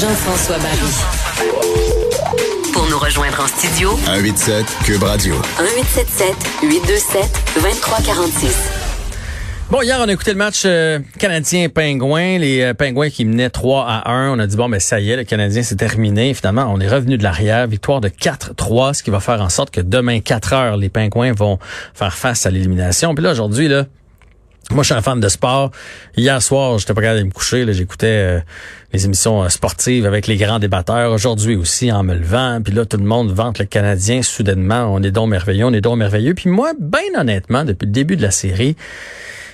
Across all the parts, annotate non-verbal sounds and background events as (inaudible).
Jean-François Barry. Pour nous rejoindre en studio, 187 Cube Radio. 1877 827 2346. Bon, hier, on a écouté le match euh, canadien-pingouin. Les euh, pingouins qui menaient 3 à 1. On a dit, bon, ben ça y est, le Canadien, c'est terminé. Finalement, on est revenu de l'arrière. Victoire de 4-3, ce qui va faire en sorte que demain, 4 heures, les pingouins vont faire face à l'élimination. Puis là, aujourd'hui, là, moi, je suis un fan de sport. Hier soir, j'étais pas capable de me coucher. J'écoutais euh, les émissions sportives avec les grands débatteurs. Aujourd'hui aussi, en me levant. Puis là, tout le monde vante le Canadien soudainement. On est donc merveilleux, on est donc merveilleux. Puis moi, bien honnêtement, depuis le début de la série,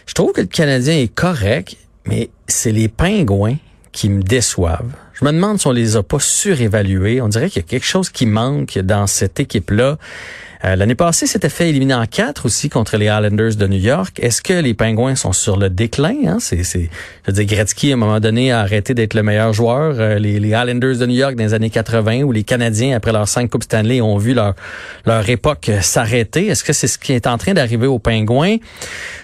je trouve que le Canadien est correct, mais c'est les pingouins qui me déçoivent. Je me demande si on les a pas surévalués. On dirait qu'il y a quelque chose qui manque dans cette équipe-là. Euh, l'année passée, c'était fait éliminer en quatre aussi contre les Islanders de New York. Est-ce que les Pingouins sont sur le déclin? Hein? C'est, c'est, je veux Gretzky, à un moment donné, a arrêté d'être le meilleur joueur. Euh, les, les Islanders de New York dans les années 80, où les Canadiens, après leurs cinq Coupes Stanley, ont vu leur, leur époque s'arrêter. Est-ce que c'est ce qui est en train d'arriver aux Pingouins?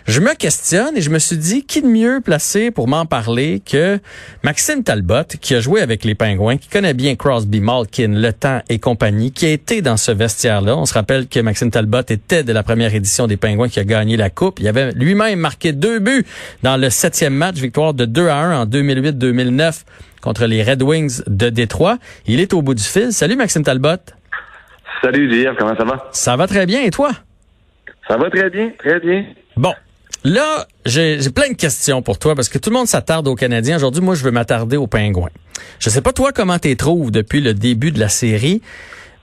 Je me questionne et je me suis dit, qui de mieux placé pour m'en parler que Maxime Talbot, qui a joué avec les Pingouins, qui connaît bien Crosby, Malkin, Le Temps et compagnie, qui a été dans ce vestiaire-là. On se rappelle que Maxime Talbot était de la première édition des Pingouins qui a gagné la Coupe. Il avait lui-même marqué deux buts dans le septième match, victoire de 2 à 1 en 2008-2009 contre les Red Wings de Détroit. Il est au bout du fil. Salut Maxime Talbot. Salut Jeff, comment ça va? Ça va très bien et toi? Ça va très bien, très bien. Bon, Là, j'ai plein de questions pour toi parce que tout le monde s'attarde aux Canadiens. Aujourd'hui, moi, je veux m'attarder aux Pingouins. Je sais pas toi comment tu trouves depuis le début de la série,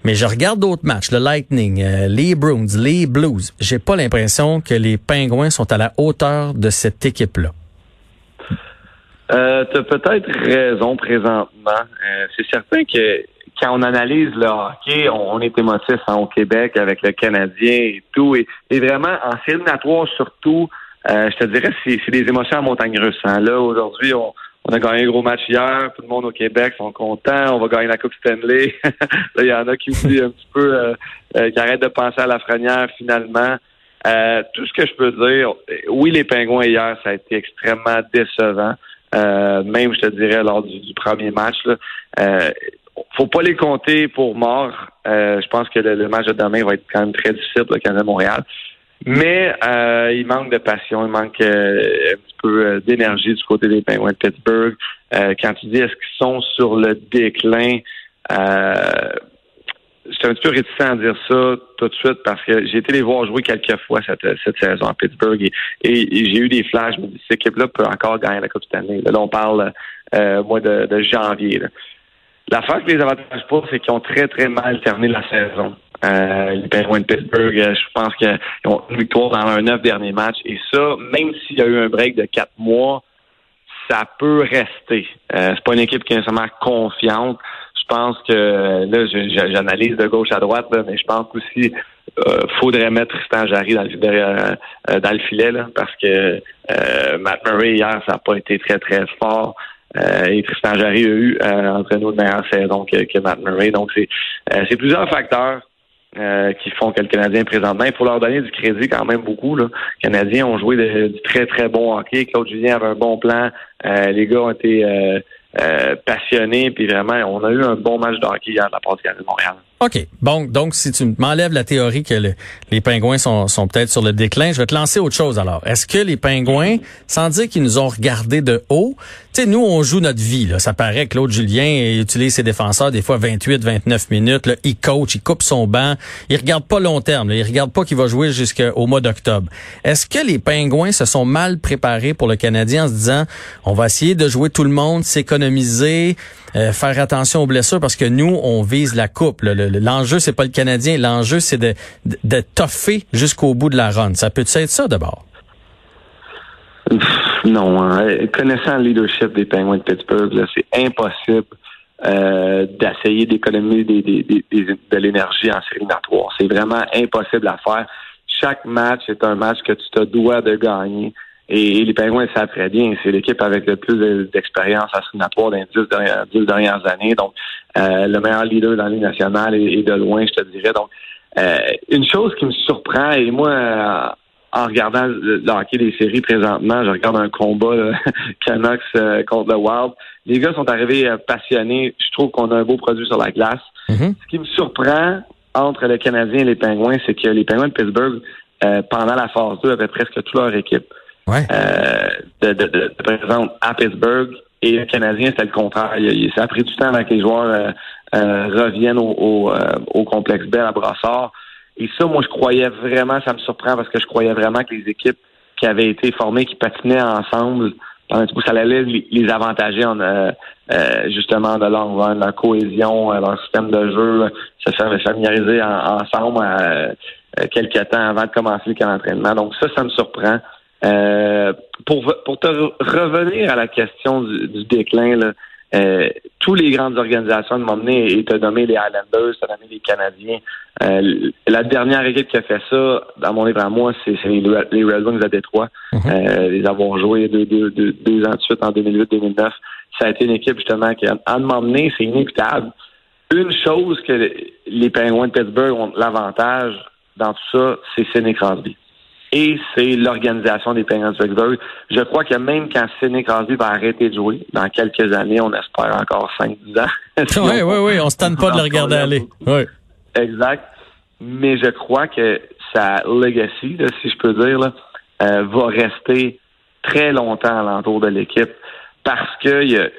mais je regarde d'autres matchs, le Lightning, euh, les Bruins, les Blues. J'ai pas l'impression que les Pingouins sont à la hauteur de cette équipe-là. Euh, tu as peut-être raison présentement. Euh, c'est certain que quand on analyse le hockey, on, est émotif hein, au Québec avec le Canadien et tout. Et, vraiment, en série surtout, euh, je te dirais, c'est, des émotions à montagne russe. Hein. Là, aujourd'hui, on, on a gagné un gros match hier. Tout le monde au Québec sont contents. On va gagner la Coupe Stanley. (laughs) il y en a qui oublient un petit peu, euh, euh, qui arrêtent de penser à la frenière finalement. Euh, tout ce que je peux dire, oui, les Pingouins hier, ça a été extrêmement décevant. même, je te dirais, lors du, premier match. Là. faut pas les compter pour mort. je pense que le, match de demain va être quand même très difficile le Canada-Montréal. Mais euh, il manque de passion, il manque euh, un petit peu euh, d'énergie du côté des Penguins de Pittsburgh. quand tu dis est-ce qu'ils sont sur le déclin, euh, je un petit peu réticent à dire ça tout de suite parce que j'ai été les voir jouer quelques fois cette, cette saison à Pittsburgh et, j'ai eu des flashs. Je me dis, cette équipe-là peut encore gagner la Coupe Stanley. Là, on parle euh, mois de, de janvier. Là. L'affaire que les avantages pas, c'est qu'ils ont très, très mal terminé la saison. Euh, les Penguins de Pittsburgh, euh, je pense qu'ils ont une victoire dans leurs neuf derniers matchs. Et ça, même s'il y a eu un break de quatre mois, ça peut rester. Euh, c'est pas une équipe qui est nécessairement confiante. Je pense que là, j'analyse de gauche à droite, mais je pense qu'aussi euh, faudrait mettre Tristan Jarry dans le, euh, dans le filet là, parce que Matt Murray hier, ça n'a pas été très très fort. Et Tristan Jarry a eu entre nous de meilleure saison que, que Matt Murray. Donc c'est c'est plusieurs facteurs euh, qui font que le Canadien présentement. Il faut leur donner du crédit quand même beaucoup. Là. Les Canadiens ont joué du très, très bon hockey. Claude Julien avait un bon plan. Euh, les gars ont été euh, passionnés. Puis vraiment, on a eu un bon match de hockey hier de la part du Canadien de Montréal. OK. Bon, donc, si tu m'enlèves la théorie que les pingouins sont, peut-être sur le déclin, je vais te lancer autre chose alors. Est-ce que les pingouins, sans dire qu'ils nous ont regardé de haut, tu sais, nous, on joue notre vie. Ça paraît que Claude Julien utilise ses défenseurs des fois 28, 29 minutes, là. Il coach, il coupe son banc. Il regarde pas long terme, là. Il regarde pas qu'il va jouer jusqu'au mois d'octobre. Est-ce que les pingouins se sont mal préparés pour le Canadien en se disant, on va essayer de jouer tout le monde, s'économiser, euh, faire attention aux blessures parce que nous, on vise la coupe. L'enjeu, c'est pas le Canadien. L'enjeu, c'est de, de, toffer jusqu'au bout de la run. Ça peut être ça d'abord? Non. Hein. Connaissant le leadership des Penguins de Pittsburgh, c'est impossible euh, d'essayer d'économiser des, des, de l'énergie en série C'est vraiment impossible à faire. Chaque match est un match que tu te dois de gagner. Et, les Pingouins savent très bien. C'est l'équipe avec le plus d'expérience à Singapore dans les dix dernières, années. Donc, euh, le meilleur leader dans la nationale et, de loin, je te dirais. Donc, euh, une chose qui me surprend, et moi, en regardant le, hockey des séries présentement, je regarde un combat là, (laughs) Canucks euh, contre le Wild. Les gars sont arrivés euh, passionnés. Je trouve qu'on a un beau produit sur la glace. Mhm. Ce qui me surprend entre le Canadien et les Pingouins, c'est que les Pingouins de Pittsburgh, euh, pendant la phase 2, avaient presque toute leur équipe Ouais. de, de, de, de à Pittsburgh. Et le Canadien, c'était le contraire. Il, ça a pris du temps avant que les joueurs euh, euh, reviennent euh, au complexe Bell à Brassard. Et ça, moi, je croyais vraiment, ça me surprend parce que je croyais vraiment que les équipes qui avaient été formées, qui patinaient ensemble, pendant bout, ça allait les, avantager en, euh, euh, justement de leur, run, leur cohésion, euh, leur système de jeu, se faire familiariser en- ensemble euh, euh, quelques temps avant de commencer le camp d'entraînement. Donc ça, ça me surprend. Euh, pour, pour te re- revenir à la question du, du déclin, là, euh, tous les grandes organisations de m'emmener et te nommer les Highlanders, te nommer les Canadiens. Euh, la dernière équipe qui a fait ça, dans mon livre à moi, c'est les, les Red Wings à Détroit. Mhm. Euh, les avoir joués deux, deux, deux, deux ans de suite en 2008-2009. Ça a été une équipe justement qui a à m'emmener, c'est inévitable. Une chose que les Penguins de Pittsburgh ont l'avantage dans tout ça, c'est Sidney Crosby. Et c'est l'organisation des Penguins de Pittsburgh. Je crois que même quand Sidney Crosby va arrêter de jouer, dans quelques années, on espère encore 5-10 ans. (laughs) Oui, oui, oui, on se tente pas de le regarder aller. Oui. Exact. Mais je crois que sa legacy, là, si je peux dire, là, euh, va rester très longtemps alentour de l'équipe. Parce que y a-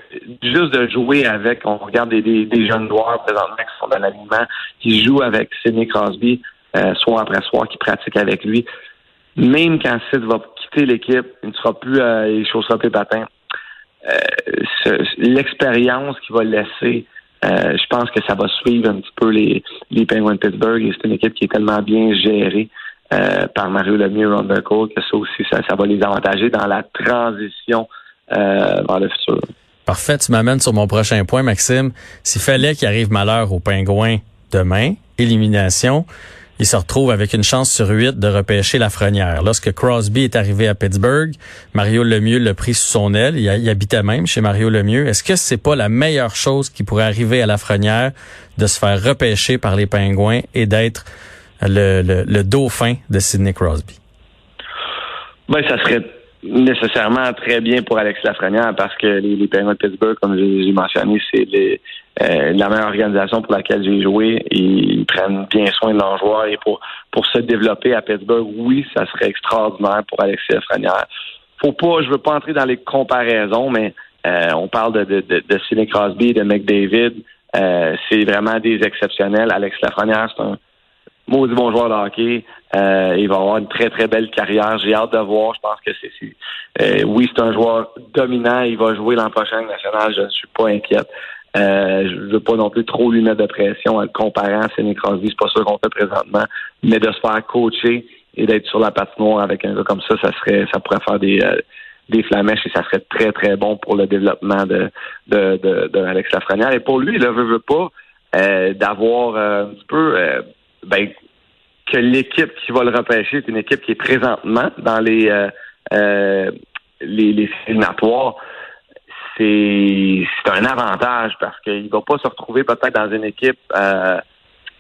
juste de jouer avec, on regarde des, des, des jeunes joueurs présentement qui sont dans l'alignement, qui jouent avec Sidney Crosby euh, soir après soir, qui pratiquent avec lui. Même quand Sid va quitter l'équipe, il ne sera plus, euh, il chaussera plus les patins. Euh, ce- L'expérience qu'il va laisser euh, je pense que ça va suivre un petit peu les, les Penguins de Pittsburgh et c'est une équipe qui est tellement bien gérée euh, par Mario Lemieux et Burkle que ça aussi, ça, ça va les avantager dans la transition euh, vers le futur. Parfait, tu m'amènes sur mon prochain point, Maxime. S'il fallait qu'il arrive malheur aux Pingouins demain, élimination, il se retrouve avec une chance sur huit de repêcher la Lafrenière. Lorsque Crosby est arrivé à Pittsburgh, Mario Lemieux l'a pris sous son aile. Il, habitait même chez Mario Lemieux. Est-ce que c'est pas la meilleure chose qui pourrait arriver à la Lafrenière de se faire repêcher par les Pingouins et d'être le, dauphin de Sidney Crosby? Ben, ça serait nécessairement très bien pour Alex Lafrenière parce que les, les Penguins de Pittsburgh, comme j'ai mentionné, c'est les- euh, la meilleure organisation pour laquelle j'ai joué. Ils prennent bien soin de leurs joueurs et pour, pour se développer à Pittsburgh, oui, ça serait extraordinaire pour Alexis Lafrenière. Faut pas, je veux pas entrer dans les comparaisons, mais euh, on parle de, de, de, de Sidney Crosby, de McDavid. Euh, c'est vraiment des exceptionnels. Alex Lafrenière, c'est un maudit bon joueur de hockey. Euh, il va avoir une très, très belle carrière. J'ai hâte de voir. Je pense que c'est. c'est- euh, oui, c'est un joueur dominant. Il va jouer l'an prochain national. Je ne suis pas inquiète. Euh, je veux pas non plus trop lui mettre de pression en comparant à Sidney. C'est pas ça qu'on fait présentement. Mais de se faire coacher et d'être sur la patinoire avec un gars comme ça, ça serait ça pourrait faire des, euh, des flamèches et ça serait très, très bon pour le développement de, de, de, de Alex Lafrenière. Et pour lui, il ne veut, veut pas euh, d'avoir euh, un petit peu euh, ben, que l'équipe qui va le repêcher est une équipe qui est présentement dans les euh, les, les. C'est un avantage parce qu'il va pas se retrouver peut-être dans une équipe euh,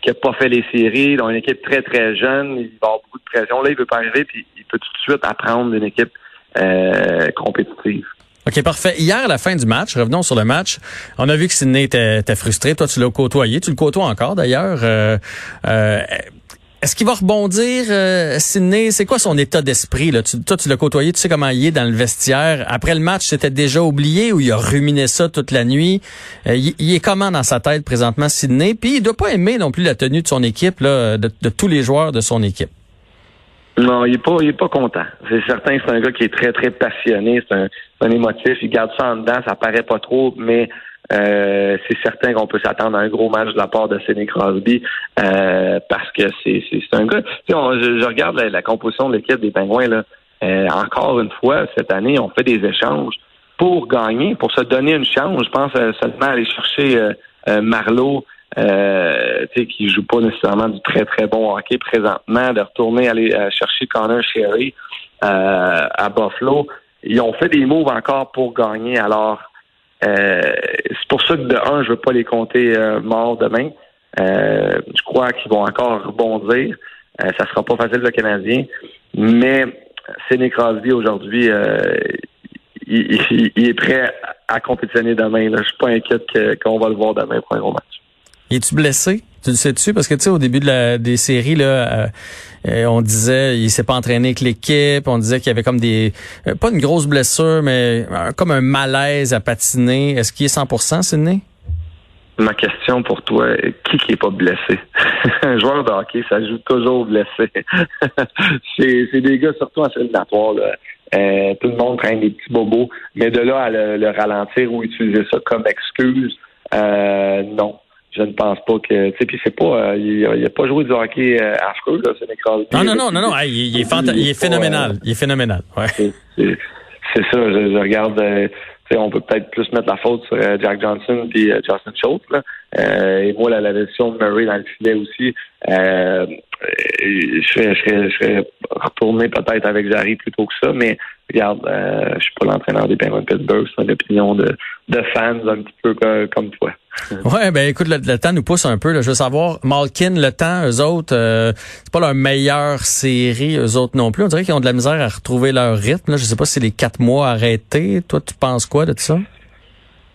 qui n'a pas fait les séries, dans une équipe très très jeune, il va avoir beaucoup de pression. Là, il veut pas arriver puis il peut tout de suite apprendre une équipe euh, compétitive. OK, parfait. Hier, à la fin du match, revenons sur le match, on a vu que Sidney était frustré. Toi, tu l'as côtoyé. Tu le côtoies encore, d'ailleurs. Euh, euh, est-ce qu'il va rebondir, euh, Sidney? C'est quoi son état d'esprit? Là? Tu, toi, tu l'as côtoyé, tu sais comment il est dans le vestiaire. Après le match, c'était déjà oublié ou il a ruminé ça toute la nuit? Euh, il, est comment dans sa tête présentement, Sidney? Puis il doit pas aimer non plus la tenue de son équipe, là, de, tous les joueurs de son équipe. Non, il est pas, il est pas content. C'est certain c'est un gars qui est très, très passionné. C'est un, un émotif. Il garde ça en dedans. Ça paraît pas trop, mais euh, c'est certain qu'on peut s'attendre à un gros match de la part de Sidney Crosby euh, parce que c'est, un gars. On- je, je regarde la, la composition de l'équipe des Pingouins là. Euh, encore une fois, cette année, on fait des échanges pour gagner, pour se donner une chance. Je pense euh, seulement aller chercher euh, Marlowe, qui joue pas nécessairement du très très bon hockey présentement, de retourner aller chercher Connor Sherry à Buffalo. Ils ont fait des moves encore pour gagner. Alors, c'est pour ça que de un, je veux pas les compter euh, morts demain. Euh, je crois qu'ils vont encore rebondir. Euh, ça sera pas facile le Canadien, mais Sidney Crosby aujourd'hui, euh, il, est prêt à compétitionner demain. Là. Je suis pas inquiète qu'on va le voir demain pour un gros match. Es-tu blessé? Tu le sais-tu? Parce que tu sais, au début de la, des séries, là, euh, on disait il s'est pas entraîné avec l'équipe, on disait qu'il y avait comme des pas une grosse blessure, mais comme un malaise à patiner. Est-ce qu'il est 100% Sidney? Ma question pour toi, qui qui est pas blessé? (laughs) un joueur de hockey, ça joue toujours blessé. (laughs) c'est des gars, surtout en éliminatoire, là. Euh, tout le monde traîne des petits bobos, mais de là à le, ralentir ou utiliser ça comme excuse, euh, non. Je ne pense pas que, tu sais, puis c'est pas, euh, il, a, pas joué du hockey affreux, là, c'est Non, non, non, non, non, il, est, il est phénoménal, il est phénoménal, ouais. C'est ça, je regarde, on peut peut-être plus mettre la faute sur euh, Jack Johnson puis euh, Justin Schultz. Euh, et moi, la, la version de Murray dans le filet aussi, je serais, je, serais, retourné peut-être avec Jarry plutôt que ça, mais regarde, je suis pas l'entraîneur des Penguins de Pittsburgh, c'est une opinion de, de fans un petit peu comme toi. (laughs) Ouais, ben écoute, le, temps nous pousse un peu. Là. Je veux savoir, Malkin, le temps, eux autres, euh, c'est pas leur meilleure série, eux autres non plus. On dirait qu'ils ont de la misère à retrouver leur rythme. Là. Je sais pas si c'est les quatre mois arrêtés. Toi, tu penses quoi de tout ça?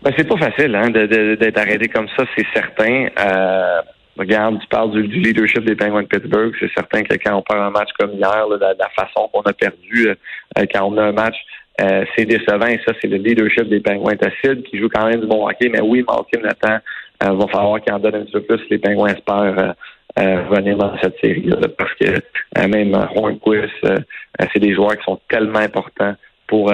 Ben, c'est pas facile hein, d'être arrêté comme ça, c'est certain. Euh, regarde, tu parles du, leadership des Penguins de Pittsburgh. C'est certain que quand on perd un match comme hier, là, la, la, façon qu'on a perdu euh, quand on a un match euh, c'est décevant et ça, c'est le leadership des Pingouins acides qui joue quand même du bon hockey. Mais oui, Malkin Nathan, euh, va falloir qu'il en donne un petit peu plus. Les Pingouins espèrent euh, venir dans cette série-là parce que même Hornquist, c'est des joueurs qui sont tellement importants pour,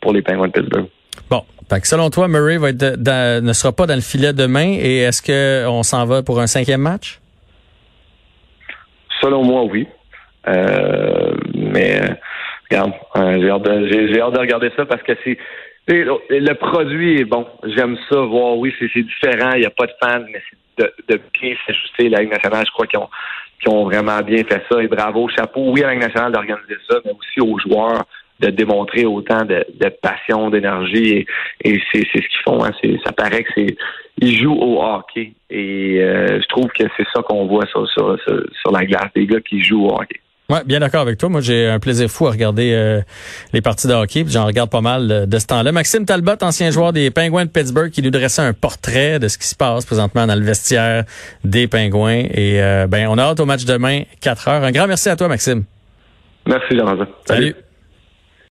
pour les Pingouins de Pittsburgh. Bon, selon toi, Murray va être ne sera pas dans le filet demain et est-ce qu'on s'en va pour un cinquième match? Selon moi, oui. mais regarde, euh, j'ai hâte, de, regarder ça parce que c'est le, produit est bon. J'aime ça, voir, oui, c'est différent, il n'y a pas de fans, mais c'est de, de bien s'ajuster. La Ligue nationale, je crois qu'ils ont, ont vraiment bien fait ça. Et bravo, chapeau, oui, à la Ligue nationale d'organiser ça, mais aussi aux joueurs de démontrer autant de, passion, d'énergie. Et, c'est ce qu'ils font. Hein. Ça paraît que c'est ils jouent au hockey. Et euh, je trouve que c'est ça qu'on voit sur, sur, sur la glace, des gars qui jouent au hockey. Ouais, bien d'accord avec toi. Moi, j'ai un plaisir fou à regarder euh, les parties de hockey. J'en regarde pas mal euh, de ce temps-là. Maxime Talbot, ancien joueur des Penguins de Pittsburgh, qui nous dressait un portrait de ce qui se passe présentement dans le vestiaire des Penguins. Et euh, ben, on a hâte au match demain, 4 heures. Un grand merci à toi, Maxime. Merci, Jonathan. Salut.